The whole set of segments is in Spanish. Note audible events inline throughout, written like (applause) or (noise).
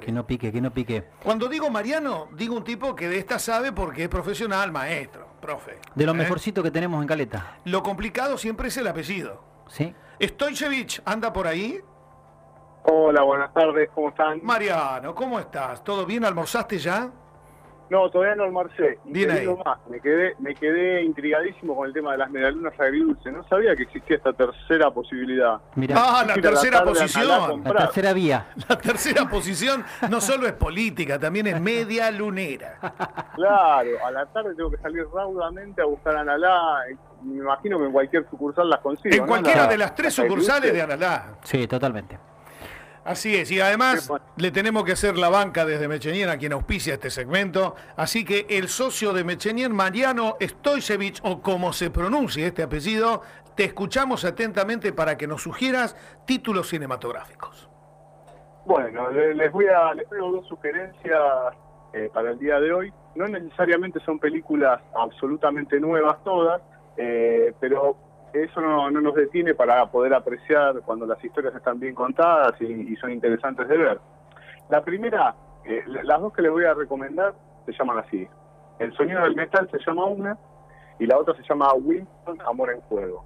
Que no pique, que no pique. Cuando digo Mariano, digo un tipo que de esta sabe porque es profesional, maestro, profe. De lo ¿eh? mejorcito que tenemos en Caleta. Lo complicado siempre es el apellido. ¿Sí? Stoichevich, ¿anda por ahí? Hola, buenas tardes, ¿cómo están? Mariano, ¿cómo estás? ¿Todo bien? ¿Almorzaste ya? No, todavía no almorcé. Digo más, me quedé, me quedé intrigadísimo con el tema de las medialunas agridulces. No sabía que existía esta tercera posibilidad. Mira, Ah, la a tercera a a posición. la tercera vía. (laughs) La tercera posición no solo es política, también es media lunera. Claro, a la tarde tengo que salir raudamente a buscar Analá. Me imagino que en cualquier sucursal las consigo. En ¿no? cualquiera La- de las tres sucursales de. Analá. Sí, totalmente. Así es, y además bueno. le tenemos que hacer la banca desde Mechenien a quien auspicia este segmento. Así que el socio de Mechenien, Mariano Stoicevich, o como se pronuncie este apellido, te escuchamos atentamente para que nos sugieras títulos cinematográficos. Bueno, le- les voy a les traigo dos sugerencias eh, para el día de hoy. No necesariamente son películas absolutamente nuevas todas, eh, pero eso no, no nos detiene para poder apreciar cuando las historias están bien contadas y, y son interesantes de ver. La primera, eh, la- las dos que les voy a recomendar se llaman así. El sonido del metal se llama una y la otra se llama Winston Amor en Fuego.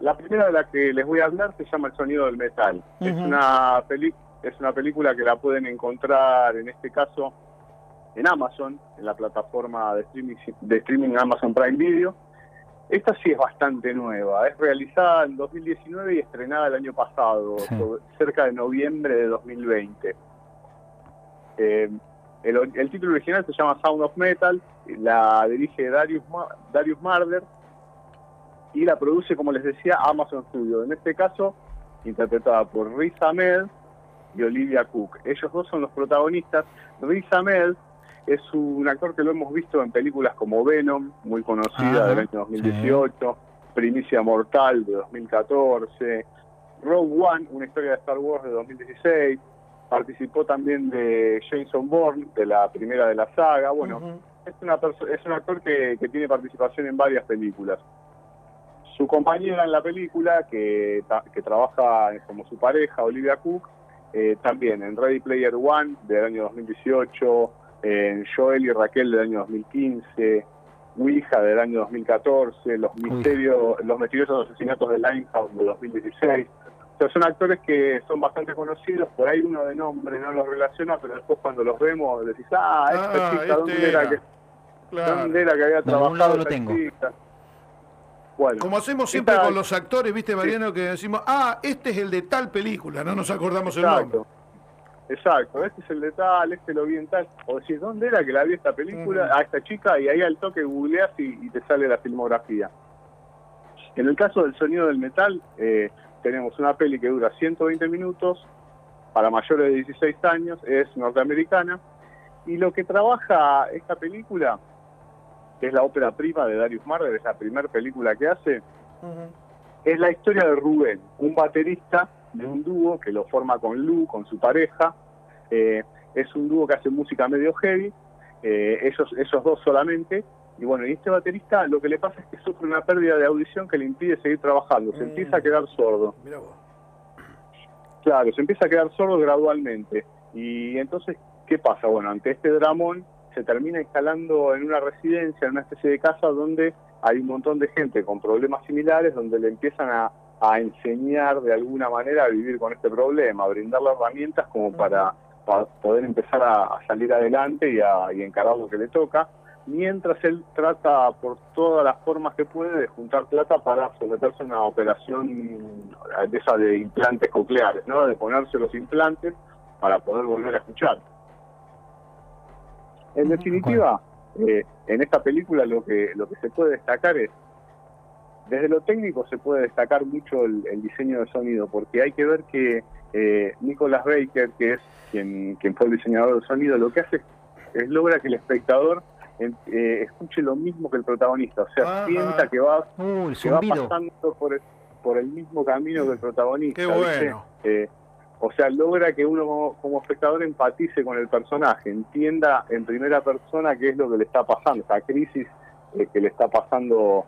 La primera de la que les voy a hablar se llama El sonido del metal. Es una peli es una película que la pueden encontrar en este caso en Amazon, en la plataforma de streaming de streaming Amazon Prime Video. Esta sí es bastante nueva, es realizada en 2019 y estrenada el año pasado, Sí. sobre- cerca de noviembre de 2020. Eh, el, el título original se llama Sound of Metal, la dirige Darius, Ma- Darius Marder y la produce, como les decía, Amazon Studio. En este caso, interpretada por Riz Ahmed y Olivia Cook. Ellos dos son los protagonistas. Riz Ahmed es un actor que lo hemos visto en películas como Venom, muy conocida del año 2018, Primicia Mortal de 2014, Rogue One, una historia de Star Wars de 2016, participó también de Jason Bourne, de la primera de la saga. Bueno, es, una es un actor que, que tiene participación en varias películas. Su compañera en la película, que, que trabaja como su pareja, Olivia Cook, eh, también en Ready Player One del año 2018, en Joel y Raquel del año 2015, Ouija del año 2014, Los misterios, los misteriosos asesinatos de Limehouse de 2016. O sea, son actores que son bastante conocidos, por ahí uno de nombre no los relaciona, pero después cuando los vemos decís, ah, esta Ah, chica, este ¿dónde era era. que, Claro. dónde era que había trabajado lado lo tengo. Bueno, Como hacemos siempre Esta- con los actores, ¿viste, Mariano? Que decimos, ah, este es el de tal película, no nos acordamos el nombre. Exacto. Este es el de tal, este lo vi en tal. O decís, ¿dónde era que la vi esta película? A esta chica, y ahí al toque googleás y, y te sale la filmografía. En el caso del sonido del metal, eh, tenemos una peli que dura 120 minutos, para mayores de 16 años, es norteamericana, y lo que trabaja esta película, que es la ópera prima de Darius Marder, es la primera película que hace, es la historia de Rubén, un baterista de un dúo que lo forma con Lu, con su pareja. Eh, es un dúo que hace música medio heavy, eh, ellos, esos dos solamente. Y bueno, y este baterista lo que le pasa es que sufre una pérdida de audición que le impide seguir trabajando, se Mm. empieza a quedar sordo. Mirá vos. Claro, se empieza a quedar sordo gradualmente. Y entonces, ¿qué pasa? Bueno, ante este dramón se termina instalando en una residencia, en una especie de casa donde hay un montón de gente con problemas similares, donde le empiezan a, a enseñar de alguna manera a vivir con este problema, a brindarle herramientas como para, para poder empezar a, a salir adelante y a y encarar lo que le toca, mientras él trata por todas las formas que puede de juntar plata para someterse a una operación de esa de implantes cocleares, ¿no? de ponerse los implantes para poder volver a escuchar. En definitiva, eh, en esta película lo que lo que se puede destacar es desde lo técnico se puede destacar mucho el, el diseño de sonido, porque hay que ver que eh, Nicolas Baker, que es quien, quien fue el diseñador del sonido, lo que hace es, es logra que el espectador eh, escuche lo mismo que el protagonista, o sea, Ajá. sienta que va, Uh, que va pasando por el, por el mismo camino que el protagonista. Qué bueno. Eh, o sea, logra que uno como, como espectador empatice con el personaje, entienda en primera persona qué es lo que le está pasando, esa crisis eh, que le está pasando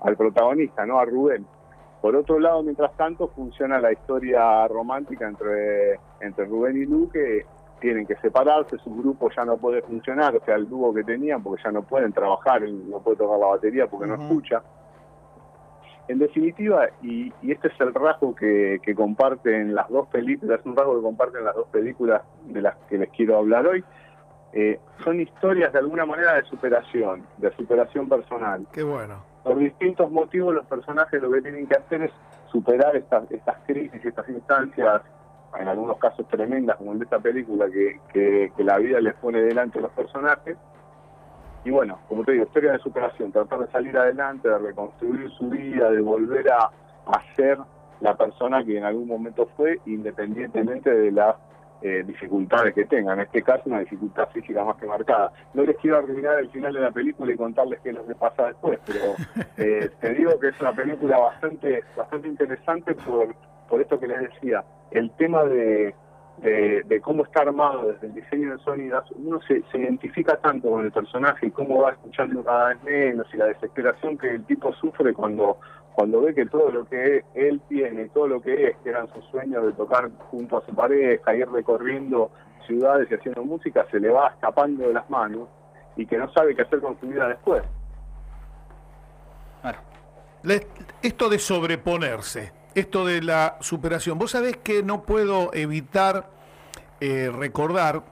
al protagonista, ¿no? A Rubén. Por otro lado, mientras tanto, funciona la historia romántica entre entre Rubén y Lu que tienen que separarse, su grupo ya no puede funcionar, o sea, el dúo que tenían, porque ya no pueden trabajar, no puede tocar la batería porque no escucha. En definitiva, y, y este es el rasgo que, que comparten las dos películas, un rasgo que comparten las dos películas de las que les quiero hablar hoy, eh, son historias de alguna manera de superación, de superación personal. Qué bueno. Por distintos motivos los personajes lo que tienen que hacer es superar estas, estas crisis, estas instancias, en algunos casos tremendas, como en esta película, que, que, que la vida les pone delante a los personajes. Y bueno, como te digo, historia de superación, tratar de salir adelante, de reconstruir su vida, de volver a, a ser la persona que en algún momento fue, independientemente de las eh, dificultades que tenga. En este caso, una dificultad física más que marcada. No les quiero arruinar el final de la película y contarles qué es lo que pasa después, pero (laughs) eh, te digo que es una película bastante bastante interesante por, por esto que les decía. El tema de, de, de cómo está armado desde el diseño de sonido, uno se, se identifica tanto con el personaje y cómo va escuchando cada vez menos y la desesperación que el tipo sufre cuando cuando ve que todo lo que él tiene, todo lo que es, que eran sus sueños de tocar junto a su pareja, ir recorriendo ciudades y haciendo música, se le va escapando de las manos y que no sabe qué hacer con su vida después. Esto de sobreponerse, esto de la superación, vos sabés que no puedo evitar eh, recordar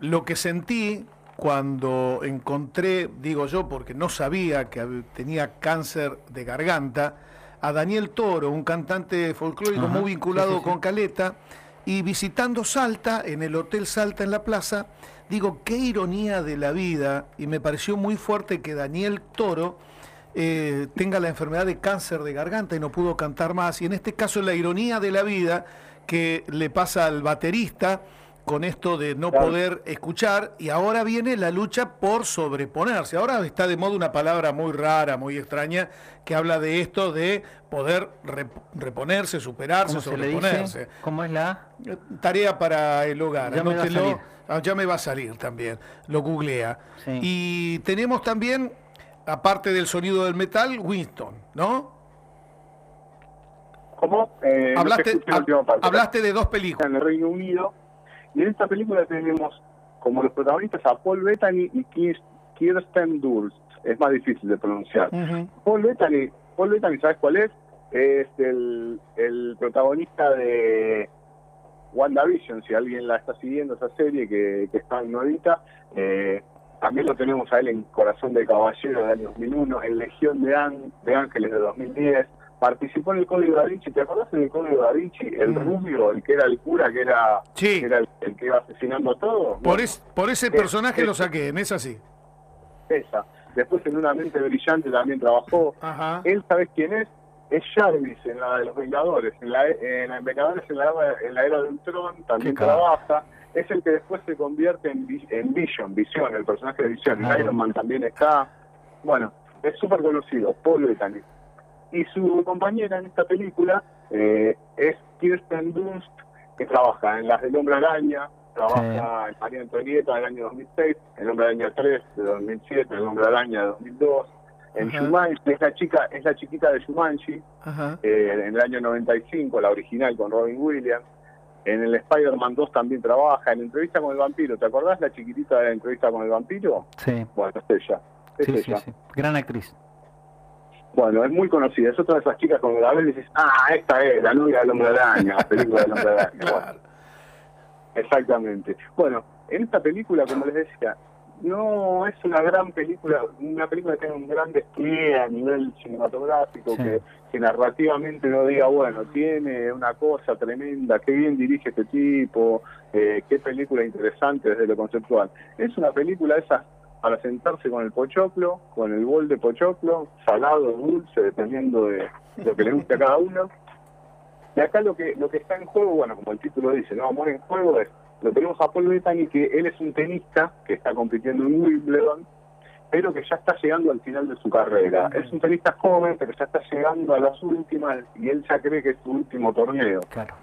lo que sentí cuando encontré, digo yo, porque no sabía que tenía cáncer de garganta, a Daniel Toro, un cantante folclórico Ajá, muy vinculado sí, sí, sí. con Caleta, y visitando Salta, en el Hotel Salta en la plaza, digo, qué ironía de la vida, y me pareció muy fuerte que Daniel Toro eh, tenga la enfermedad de cáncer de garganta y no pudo cantar más. Y en este caso la ironía de la vida que le pasa al baterista con esto de no Claro. poder escuchar y ahora viene la lucha por sobreponerse. Ahora está de moda una palabra muy rara, muy extraña, que habla de esto de poder rep- reponerse, superarse, ¿Cómo se le sobreponerse. dice? ¿Cómo es la? Eh, Tarea para el hogar. Ya me va a anótelo. salir. Ah, ya me va a salir también. Lo googlea. Sí. Y tenemos también, aparte del sonido del metal, Winston, ¿no? ¿Cómo? Eh, hablaste, hablaste de dos películas. en el Reino Unido. Y en esta película tenemos como los protagonistas a Paul Bettany y Kirs- Kirsten Dunst. Es más difícil de pronunciar. Paul Bettany, Paul Bettany, ¿sabes cuál es? Es el, el protagonista de WandaVision, si alguien la está siguiendo esa serie que, que está nuevita. Eh, también lo tenemos a él en Corazón de Caballero del año 2001, en Legión de, Án- de Ángeles de 2010. Participó en el Código Da Vinci. ¿Te acordás del Código Da Vinci? El Mm. rubio, el que era el cura, que era, Sí. que era el, el que iba asesinando a todos. Por, es- ese Eh, personaje eh, lo saqué, en esa sí. esa. Después en Una Mente Brillante también trabajó. Ajá. Él, ¿sabes quién es? Es Jarvis en la de los Vengadores. En la, en Vengadores en la, era- en la era de Ultron también trabaja. Es el que después se convierte en, Vi- en Vision, Visión, el personaje de Visión. En Claro. Iron Man también está. Bueno, es súper conocido, Paul Bettany. Y su compañera en esta película eh, es Kirsten Dunst, que trabaja en las del Hombre Araña, trabaja en María Antonieta del año 2006, el Hombre Araña 3 de 2007, el Hombre Araña de 2002. En Ajá. Shumanji, es la chica, es la chiquita de Shumanji, eh, en el año 95, la original con Robin Williams. En el Spider-Man 2 también trabaja, en Entrevista con el Vampiro. ¿Te acordás la chiquitita de Entrevista con el Vampiro? Sí, Bueno, es ella. Es sí, sí, ella. sí. Gran actriz. Bueno, es muy conocida. Es otra de esas chicas cuando la ves dices, ah, esta es la novia del Hombre Araña, la película del Hombre Araña. (laughs) Bueno, Claro. exactamente. Bueno, en esta película, como les decía, no es una gran película, una película que tiene un gran despliegue a nivel cinematográfico, Sí. que, que narrativamente no diga, bueno, tiene una cosa tremenda, qué bien dirige este tipo, eh, qué película interesante desde lo conceptual. Es una película esa para sentarse con el pochoclo, con el bol de pochoclo, salado, dulce, dependiendo de lo que le guste a cada uno. Y acá lo que lo que está en juego, bueno, como el título dice, no, amor en juego es, lo tenemos a Paul Bettany, que él es un tenista que está compitiendo en Wimbledon, pero que ya está llegando al final de su carrera. Es un tenista joven, pero ya está llegando a las últimas y él ya cree que es su último torneo. Claro.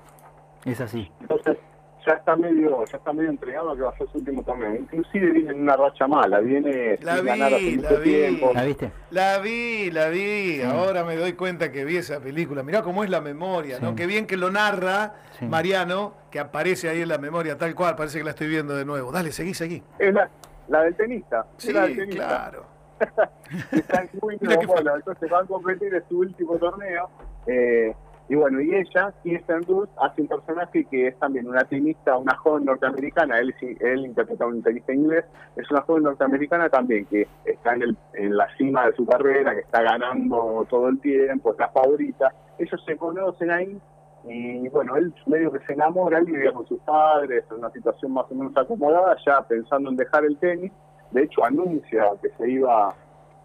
Es así. Entonces ya está medio ya está medio entregado a que va a ser su último torneo. Inclusive viene en una racha mala, viene La sin ganar hace vi, mucho vi. tiempo. ¿La viste? La vi, la vi, ahora me doy cuenta que vi esa película. Mirá cómo es la memoria, ¿no? Qué bien que lo narra Sí. Mariano, que aparece ahí en la memoria tal cual, parece que la estoy viendo de nuevo. Dale, seguí, seguí. Es la, la del tenista. Sí, la del tenista. claro. (laughs) Están (laughs) muy bueno, entonces van a competir en su último torneo. eh, y bueno, y ella, Kirsten Dunst, hace un personaje que es también una tenista, una joven norteamericana, él, él interpreta a un tenista inglés, es una joven norteamericana también que está en, el, en la cima de su carrera, que está ganando todo el tiempo, es la favorita. Ellos se conocen ahí y bueno, él medio que se enamora, él vivía con sus padres, en una situación más o menos acomodada, ya pensando en dejar el tenis. De hecho, anuncia que se iba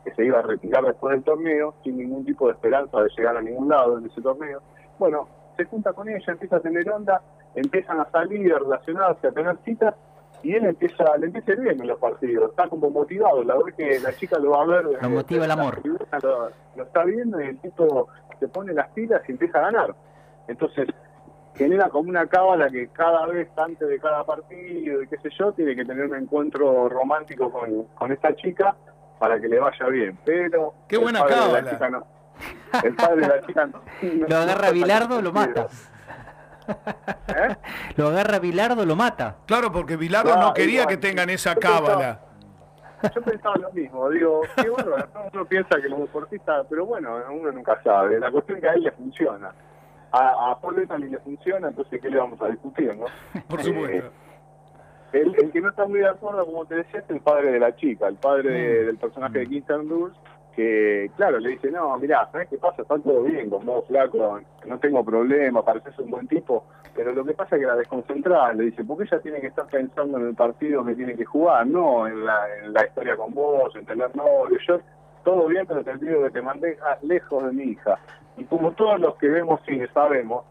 que se iba a retirar después del torneo, sin ningún tipo de esperanza de llegar a ningún lado en ese torneo. Bueno, se junta con ella, empieza a tener onda, empiezan a salir, a relacionarse, a tener citas, y él empieza, le empieza bien en los partidos, está como motivado, la verdad que la chica lo va a ver. Lo motiva el amor. tribuna, Lo, lo está viendo y el tipo se pone las pilas y empieza a ganar. Entonces, genera como una cábala que cada vez antes de cada partido y qué sé yo, tiene que tener un encuentro romántico con, con esta chica para que le vaya bien. Pero Qué el buena padre de la cábala. chica no. El padre de la chica no. (laughs) Lo agarra Bilardo, lo mata. ¿Eh? (laughs) Lo agarra Bilardo, lo mata. Claro, porque Bilardo No, no quería igual. que tengan esa cábala. Yo pensaba lo mismo, digo, qué bueno, uno piensa que los deportistas, pero bueno, uno nunca sabe. La cuestión es que a él le funciona. A, a Paul Bettany le funciona, entonces ¿qué le vamos a discutir, no? Por Eh, supuesto. El, el que no está muy de acuerdo, como te decía, es el padre de la chica, el padre Mm. de- del personaje de Kirsten Dunst, que, claro, le dice, no, mirá, ¿sabes qué pasa? Está todo bien con vos, flaco, no tengo problema, pareces un buen tipo, pero lo que pasa es que la desconcentrada, le dice, porque ella tiene que estar pensando en el partido que tiene que jugar, no en la, en la historia con vos, en tener novio, yo, todo bien, pero te pido que te mantengas lejos de mi hija. Y como todos los que vemos cine sabemos,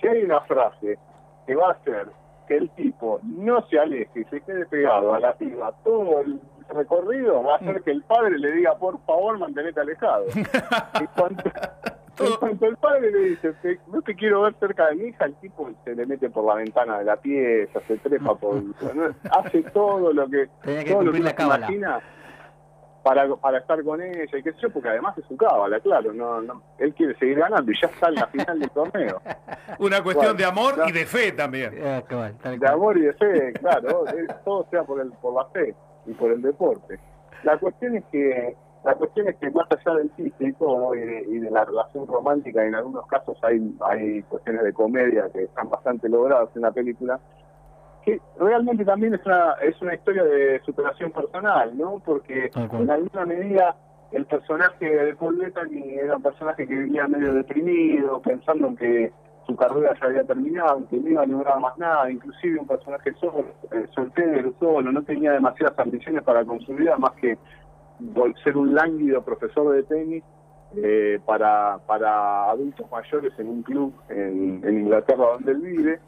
si hay una frase que va a hacer que el tipo no se aleje y se quede pegado a la piba todo el recorrido, va a hacer que el padre le diga, por favor, mantenete alejado. (laughs) y cuando, (laughs) en cuanto el padre le dice, "Te- no te quiero ver cerca de mi hija, el tipo se le mete por la ventana de la pieza, se trepa por... (laughs) hace todo lo que... Tenía que todo lo cumplir la cábala. imagina para, para estar con ella y qué sé yo, porque además es su cábala, claro, no, no, él quiere seguir ganando y ya está en la final del torneo. (laughs) Una cuestión bueno, de amor ya. y de fe también. Ah, cabal, tal De cual. amor y de fe, claro, es- todo sea por el por la fe y por el deporte. La cuestión es que la cuestión es que más allá del chiste y todo y de, y de la relación romántica, en algunos casos hay hay cuestiones de comedia que están bastante logradas en la película, que realmente también es una es una historia de superación personal, ¿no? Porque cual. en alguna medida el personaje de Paul Bettany era un personaje que vivía medio deprimido, pensando en que su carrera ya había terminado, que no iba a lograr más nada, inclusive un personaje solo, eh, soltero, solo, no tenía demasiadas ambiciones para con su vida más que ser un lánguido profesor de tenis eh, para, para adultos mayores en un club en, en Inglaterra donde él vive.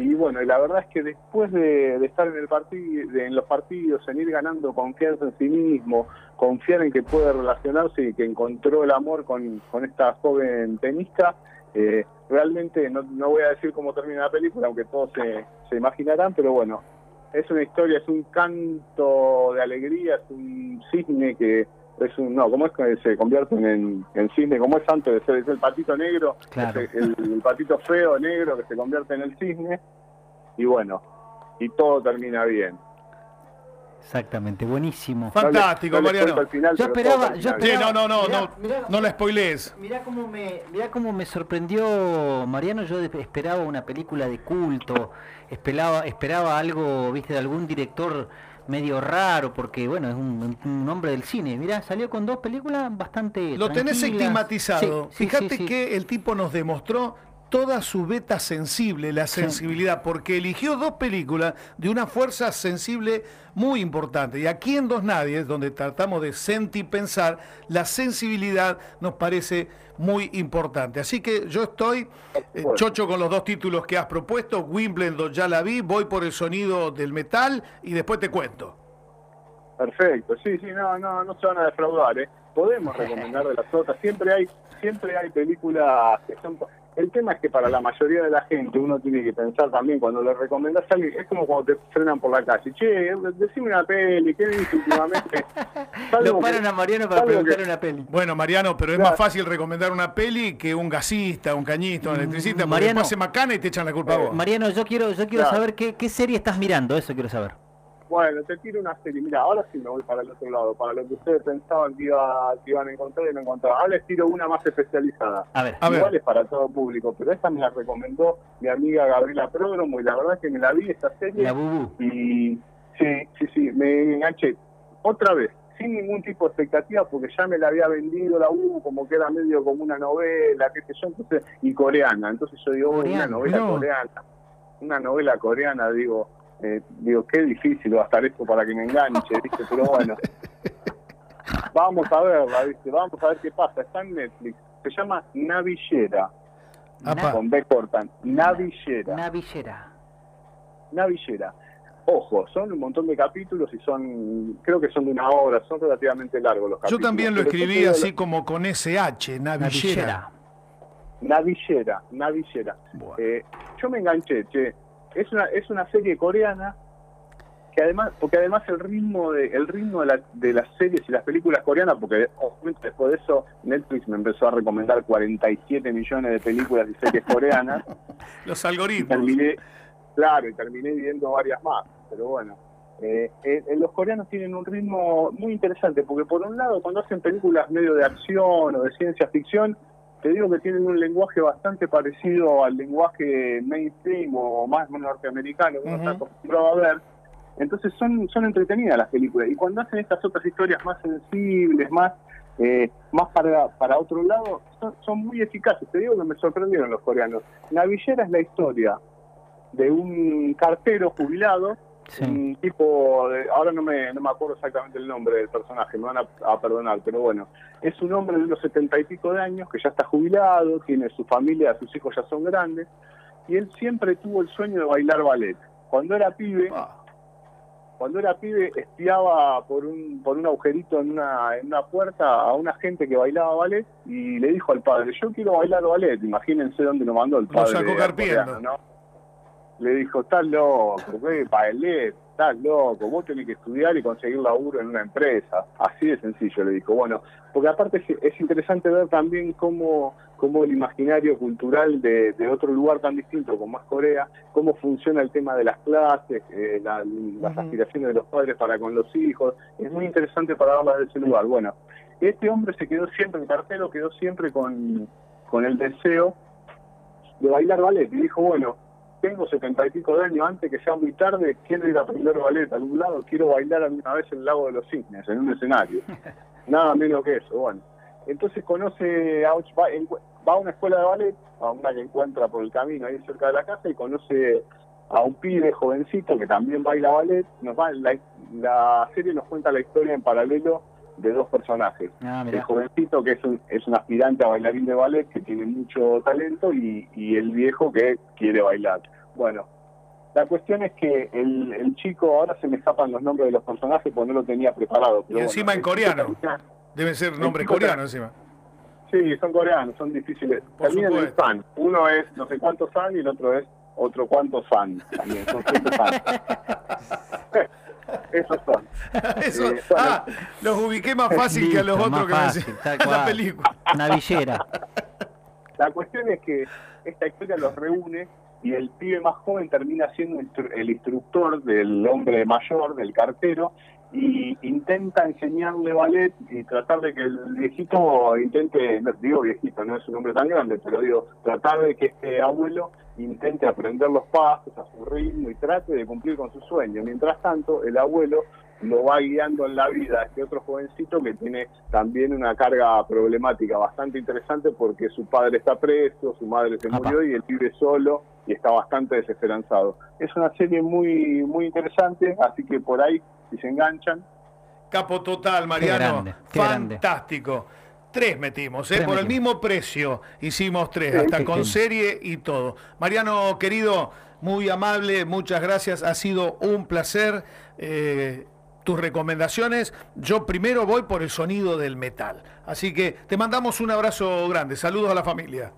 Y bueno, y la verdad es que después de, estar en el partido, en los partidos, en ir ganando confianza en sí mismo, confiar en que puede relacionarse y que encontró el amor con, con esta joven tenista, eh, realmente no, no voy a decir cómo termina la película, aunque todos se, se imaginarán, pero bueno, es una historia, es un canto de alegría, es un cisne que es un, no, ¿cómo es que se convierten en, en cisne? ¿Cómo es antes de ser? Es el patito negro, Claro. es el, el patito feo negro que se convierte en el cisne, y bueno, y todo termina bien. Exactamente, buenísimo. Fantástico, No les- no les Mariano. final, Yo esperaba- yo bien. Sí, esperaba- no, no, no, Mirá, no, mirá. no la spoilees. Mirá cómo me, mirá cómo me sorprendió Mariano, yo esperaba una película de culto, esperaba, esperaba algo, viste, de algún director medio raro, porque bueno, es un, un hombre del cine. Mirá, salió con dos películas bastante Lo tenés estigmatizado. Sí, sí, Fíjate sí. que el tipo nos demostró toda su beta sensible, la sensibilidad, porque eligió dos películas de una fuerza sensible muy importante. Y aquí en Dos Nadies, donde tratamos de sentir pensar, la sensibilidad nos parece muy importante. Así que yo estoy eh, chocho con los dos títulos que has propuesto. Wimbledon ya la vi, voy por el sonido del metal y después te cuento. Perfecto, sí, sí, no, no, no se van a defraudar, ¿eh? Podemos (laughs) recomendar de las otras, siempre hay, siempre hay películas que son, El tema es que para la mayoría de la gente uno tiene que pensar también cuando le recomendás a alguien, es como cuando te frenan por la calle. Che, decime una peli, ¿qué viste últimamente? (laughs) Lo paran a Mariano para preguntar una peli. Bueno, Mariano, pero es más fácil recomendar una peli que un gasista, un cañista, un mm, electricista, Mariano, porque macana y te echan la culpa a vos. Mariano, yo quiero, yo quiero saber qué, qué serie estás mirando, eso quiero saber. Bueno, te tiro una serie. Mira, ahora sí me voy para el otro lado, para lo que ustedes pensaban que, iba, que iban a encontrar y no encontraban. Ahora les tiro una más especializada. A ver, a Igual es para todo público, pero esta me la recomendó mi amiga Gabriela Pródromo y la verdad es que me la vi esta serie. La Bubu. Y sí, sí, sí, me enganché. Otra vez, sin ningún tipo de expectativa, porque ya me la había vendido la Bubu como que era medio como una novela, qué sé yo, entonces, y coreana. Entonces yo digo, una novela coreana. Una novela coreana, digo eh, digo, qué difícil va a estar esto para que me enganche, ¿viste? Pero bueno, (laughs) vamos a verla, ¿viste? Vamos a ver qué pasa. Está en Netflix. Se llama Navillera. Con B cortan. Navillera. Navillera. Navillera. Ojo, son un montón de capítulos y son, creo que son de una hora, son relativamente largos los capítulos. Yo también lo escribí así como con SH, Navillera. Navillera, Navillera. Eh, yo me enganché, che es una es una serie coreana que además porque además el ritmo de el ritmo de, la, de las series y las películas coreanas porque obviamente después de eso Netflix me empezó a recomendar 47 millones de películas y series coreanas. (laughs) Los algoritmos. Terminé, claro y terminé viendo varias más pero bueno eh, eh, los coreanos tienen un ritmo muy interesante porque por un lado cuando hacen películas medio de acción o de ciencia ficción te digo que tienen un lenguaje bastante parecido al lenguaje mainstream o más norteamericano que uno está acostumbrado a ver. Entonces son, son entretenidas las películas. Y cuando hacen estas otras historias más sensibles, más eh, más para, para otro lado, son, muy eficaces. Te digo que me sorprendieron los coreanos. Navillera es la historia de un cartero jubilado un tipo, de, ahora no me, no me acuerdo exactamente el nombre del personaje, me van a, perdonar, pero bueno, es un hombre de unos setenta y pico de años que ya está jubilado, tiene su familia, sus hijos ya son grandes, y él siempre tuvo el sueño de bailar ballet. Cuando era pibe, ah. cuando era pibe espiaba por un, por un agujerito en una, en una puerta a una gente que bailaba ballet y le dijo al padre, yo quiero bailar ballet, imagínense dónde lo mandó el padre. Lo sacó ¿no? Le dijo, estás loco, ¿qué? Paelé, estás loco, vos tenés que estudiar y conseguir laburo en una empresa. Así de sencillo, le dijo. Bueno, porque aparte es, interesante ver también cómo, cómo el imaginario cultural de, otro lugar tan distinto como es Corea, cómo funciona el tema de las clases, eh, las aspiraciones de los padres para con los hijos. Es muy interesante para hablar de ese lugar. Bueno, este hombre se quedó siempre, el cartero quedó siempre con, con el deseo de bailar ballet y dijo, bueno, tengo setenta y pico de años, antes que sea muy tarde, quiero ir a aprender ballet a algún lado, quiero bailar alguna vez en el lago de los cisnes, en un escenario. (laughs) Nada menos que eso, bueno. Entonces conoce, a, va, a una escuela de ballet, a una que encuentra por el camino ahí cerca de la casa, y conoce a un pibe jovencito que también baila ballet. Nos va, la, la serie nos cuenta la historia en paralelo de dos personajes. Ah, el jovencito que es un, es un aspirante a bailarín de ballet que tiene mucho talento y, y el viejo que quiere bailar. Bueno, la cuestión es que el, el, chico, ahora se me escapan los nombres de los personajes porque no lo tenía preparado. y encima en coreano. Deben ser nombres coreanos encima. Sí, son coreanos, son difíciles. Terminan en fan. Uno es no sé cuántos fan y el otro es otro cuántos fan. También son fan. (laughs) Esos (laughs) son. Eh, ah, los ubiqué más fácil que a los otros que fácil, (laughs) la película. Navillera. La cuestión es que esta historia los reúne y el pibe más joven termina siendo el instructor del hombre mayor, del cartero, y intenta enseñarle ballet y tratar de que el viejito intente, digo viejito, no es un hombre tan grande, pero digo, tratar de que este abuelo intente aprender los pasos a su ritmo y trate de cumplir con su sueño. Mientras tanto, el abuelo lo va guiando en la vida a este otro jovencito que tiene también una carga problemática bastante interesante porque su padre está preso, su madre se murió y él vive solo y está bastante desesperanzado. Es una serie muy muy interesante, así que por ahí si se enganchan. Capo total, Mariano. Fantástico. Tres metimos, ¿eh? por el mismo precio hicimos tres, hasta con serie y todo. Mariano, querido, muy amable, muchas gracias, ha sido un placer. Eh, tus recomendaciones, yo primero voy por el sonido del metal. Así que te mandamos un abrazo grande, saludos a la familia.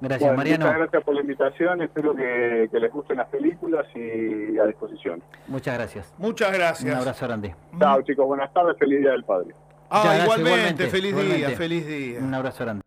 Gracias, Mariano. Muchas gracias por la invitación. Espero que, que, les gusten las películas y a disposición. Muchas gracias. Muchas gracias. Un abrazo grande. Chao, chicos. Buenas tardes. Feliz Día del Padre. Ah, igualmente, igualmente, feliz igualmente. día, feliz día. Un abrazo grande.